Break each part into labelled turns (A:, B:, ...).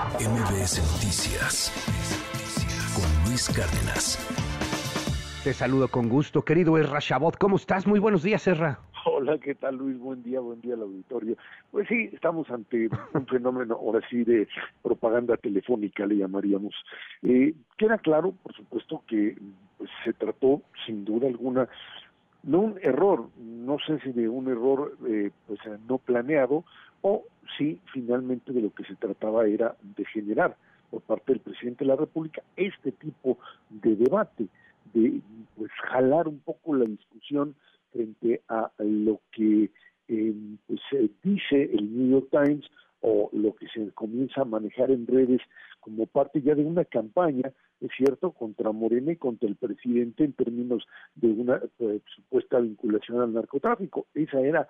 A: MBS Noticias con Luis Cárdenas.
B: Te saludo con gusto, querido Erra Chabot. ¿Cómo estás? Muy buenos días, Erra.
C: Hola, ¿qué tal Luis? Buen día, buen día al auditorio. Pues sí, estamos ante un fenómeno, ahora sí, de propaganda telefónica, le llamaríamos. Eh, queda claro, por supuesto, que pues, se trató, sin duda alguna, no un error, no sé si de un error eh, pues no planeado o si finalmente de lo que se trataba era de generar por parte del presidente de la República este tipo de debate, de pues jalar un poco la discusión frente a lo que eh, pues dice el New York Times o lo que se comienza a manejar en redes como parte ya de una campaña, es cierto, contra Morena y contra el presidente en términos de una eh, supuesta vinculación al narcotráfico. Esa era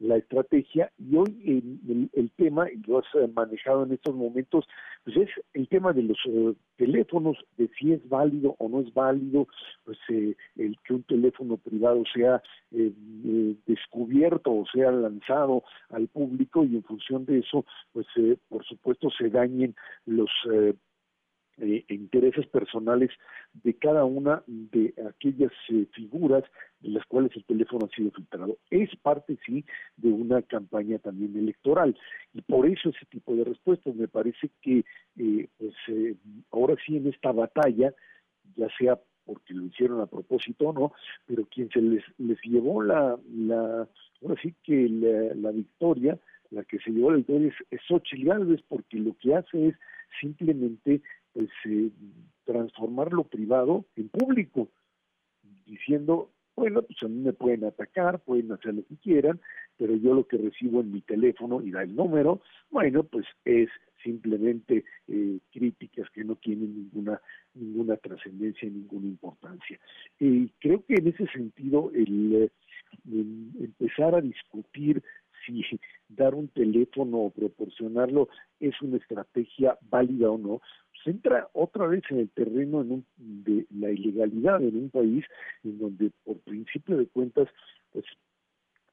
C: la estrategia y hoy el, tema, y lo has eh, manejado en estos momentos, pues es el tema de los eh, teléfonos, de si es válido o no es válido, pues el que un teléfono privado sea descubierto o sea lanzado al público y en función de eso, pues por supuesto se dañen los eh, intereses personales de cada una de aquellas eh, figuras de las cuales el teléfono ha sido filtrado. Es parte, sí, de una campaña también electoral y por eso ese tipo de respuestas. Me parece que, eh, pues, eh, ahora sí en esta batalla, ya sea porque lo hicieron a propósito o no, pero quien se les, les llevó la, la, ahora sí que la, la victoria, la que se llevó la victoria es, es Xochitl Gálvez, porque lo que hace es simplemente pues eh, transformar lo privado en público, diciendo, bueno, pues a mí me pueden atacar, pueden hacer lo que quieran, pero yo lo que recibo en mi teléfono y da el número, bueno, pues es simplemente eh, críticas que no tienen ninguna ninguna trascendencia ninguna importancia. Y creo que en ese sentido el, el empezar a discutir si dar un teléfono o proporcionarlo es una estrategia válida o no, se entra otra vez en el terreno en un, de la ilegalidad en un país en donde por principio de cuentas pues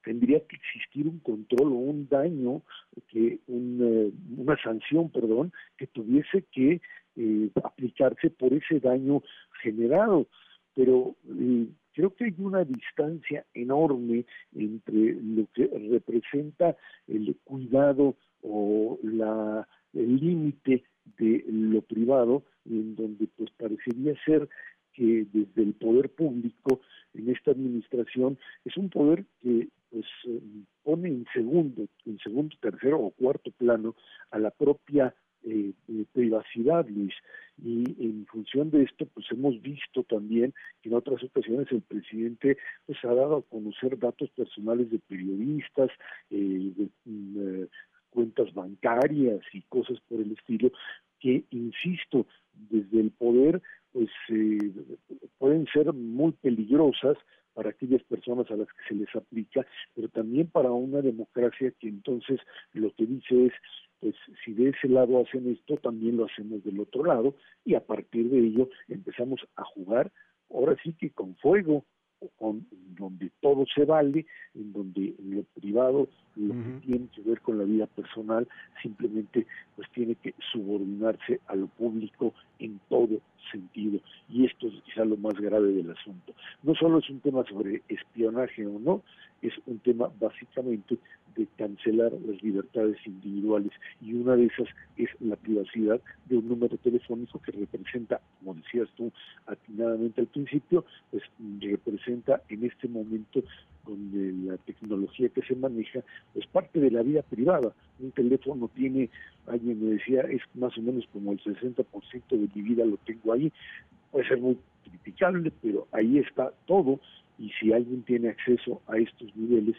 C: tendría que existir un control o un daño que eh, una sanción perdón que tuviese que eh, aplicarse por ese daño generado pero eh, creo que hay una distancia enorme entre lo que representa el cuidado o la el límite de lo privado, en donde pues parecería ser que desde el poder público en esta administración es un poder que pues pone en segundo, en segundo, tercero o cuarto plano a la propia eh, eh, privacidad, Luis. Y en función de esto, pues hemos visto también que en otras ocasiones el presidente pues ha dado a conocer datos personales de periodistas, eh, de, mm, cuentas bancarias y cosas por el estilo, que, insisto, desde el poder, pues eh, pueden ser muy peligrosas para aquellas personas a las que se les aplica, pero también para una democracia que entonces lo que dice es, pues si de ese lado hacen esto, también lo hacemos del otro lado, y a partir de ello empezamos a jugar, ahora sí que con fuego, con, donde todo se vale, en donde lo privado, lo que tiene que ver con la vida personal, simplemente pues tiene que subordinarse a lo público en todo sentido. Y esto es quizá lo más grave del asunto. No solo es un tema sobre espionaje o no, es un tema básicamente de cancelar las libertades individuales y una de esas es la privacidad de un número telefónico que representa, como decías tú atinadamente al principio, pues representa en este momento con la tecnología que se maneja, pues parte de la vida privada. Un teléfono tiene, alguien me decía, es más o menos como el 60% de mi vida lo tengo ahí. Puede ser muy criticable, pero ahí está todo y si alguien tiene acceso a estos niveles,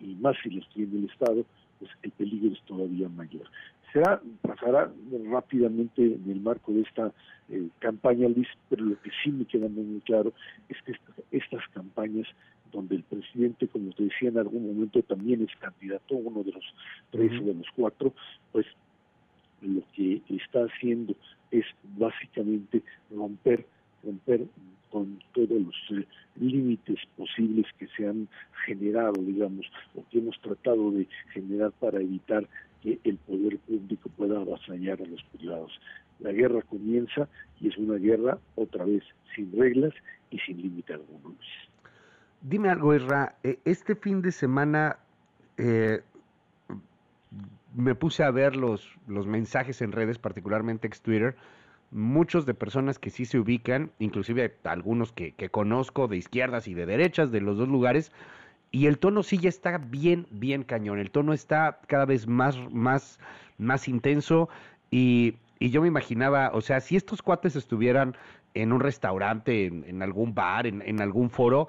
C: y más si los tiene el Estado, pues el peligro es todavía mayor. Será, pasará rápidamente en el marco de esta eh, campaña, Luis, pero lo que sí me queda muy claro es que estas campañas donde el presidente, como te decía en algún momento, también es candidato, uno de los tres o de los cuatro, pues lo que está haciendo es básicamente romper romper con todos los eh, límites posibles que se han generado, digamos, o que hemos tratado de generar para evitar que el poder público pueda avasallar a los privados. La guerra comienza y es una guerra otra vez sin reglas y sin límite alguno.
B: Dime algo, Isra. Eh, este fin de semana eh, me puse a ver los, los mensajes en redes, particularmente ex Twitter, muchos de personas que sí se ubican, inclusive algunos que, que, conozco de izquierdas y de derechas, de los dos lugares, y el tono sí ya está bien, bien cañón. El tono está cada vez más, más, más intenso y, y yo me imaginaba, o sea, si estos cuates estuvieran en un restaurante, en, algún bar, en, en, algún foro,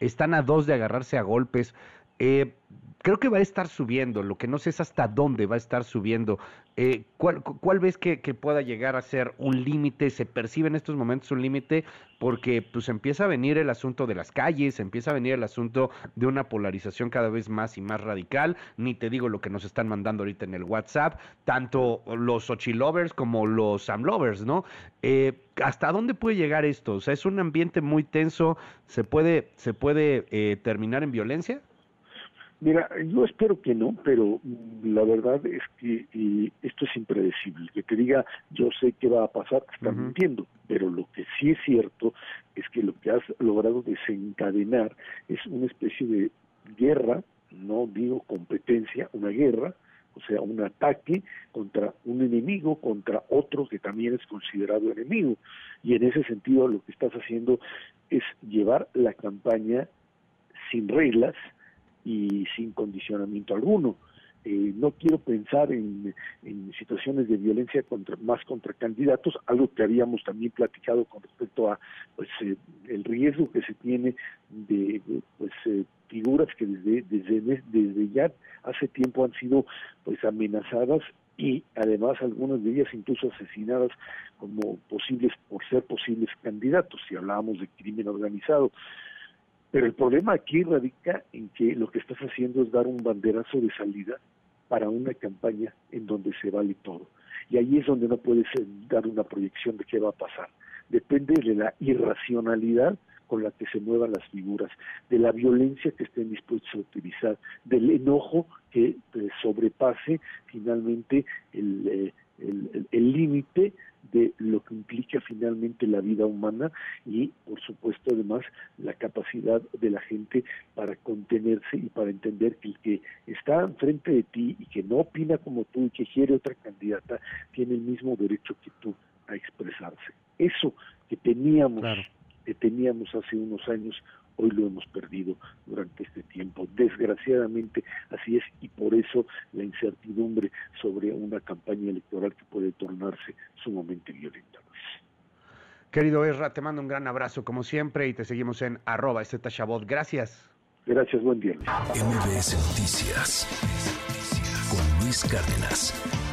B: están a dos de agarrarse a golpes. Eh, creo que va a estar subiendo, lo que no sé es hasta dónde va a estar subiendo. Eh, ¿cuál, ¿cuál, ves que, pueda llegar a ser un límite? ¿Se percibe en estos momentos un límite? Porque pues empieza a venir el asunto de las calles, empieza a venir el asunto de una polarización cada vez más y más radical, ni te digo lo que nos están mandando ahorita en el WhatsApp, tanto los Ochilovers como los Samlovers, ¿no? Eh, ¿Hasta dónde puede llegar esto? O sea, es un ambiente muy tenso, ¿se puede, se puede eh, terminar en violencia?
C: Mira, yo espero que no, pero la verdad es que eh, esto es impredecible. Que te diga, yo sé qué va a pasar, está uh -huh. mintiendo. Pero lo que sí es cierto es que lo que has logrado desencadenar es una especie de guerra, no digo competencia, una guerra, o sea, un ataque contra un enemigo, contra otro que también es considerado enemigo. Y en ese sentido lo que estás haciendo es llevar la campaña sin reglas, y sin condicionamiento alguno. Eh, no quiero pensar en, en, situaciones de violencia contra, más contra candidatos, algo que habíamos también platicado con respecto a pues eh, el riesgo que se tiene de, pues eh, figuras que desde, desde desde ya hace tiempo han sido pues amenazadas y además algunas de ellas incluso asesinadas como posibles por ser posibles candidatos si hablábamos de crimen organizado pero el problema aquí radica en que lo que estás haciendo es dar un banderazo de salida para una campaña en donde se vale todo. Y ahí es donde no puedes dar una proyección de qué va a pasar. Depende de la irracionalidad con la que se muevan las figuras, de la violencia que estén dispuestos a utilizar, del enojo que eh, sobrepase finalmente el límite eh, de lo que implica finalmente la vida humana y por supuesto además la capacidad de la gente para contenerse y para entender que el que está enfrente de ti y que no opina como tú y que quiere otra candidata tiene el mismo derecho que tú a expresarse. Eso que teníamos. Teníamos hace unos años hoy lo hemos perdido durante este tiempo. Desgraciadamente así es y por eso la incertidumbre sobre una campaña electoral que puede tornarse sumamente violenta.
B: Querido Ezra, te mando un gran abrazo como siempre y te seguimos en arroba este Gracias.
C: Gracias, buen día.
A: MBS Noticias con Luis Cárdenas.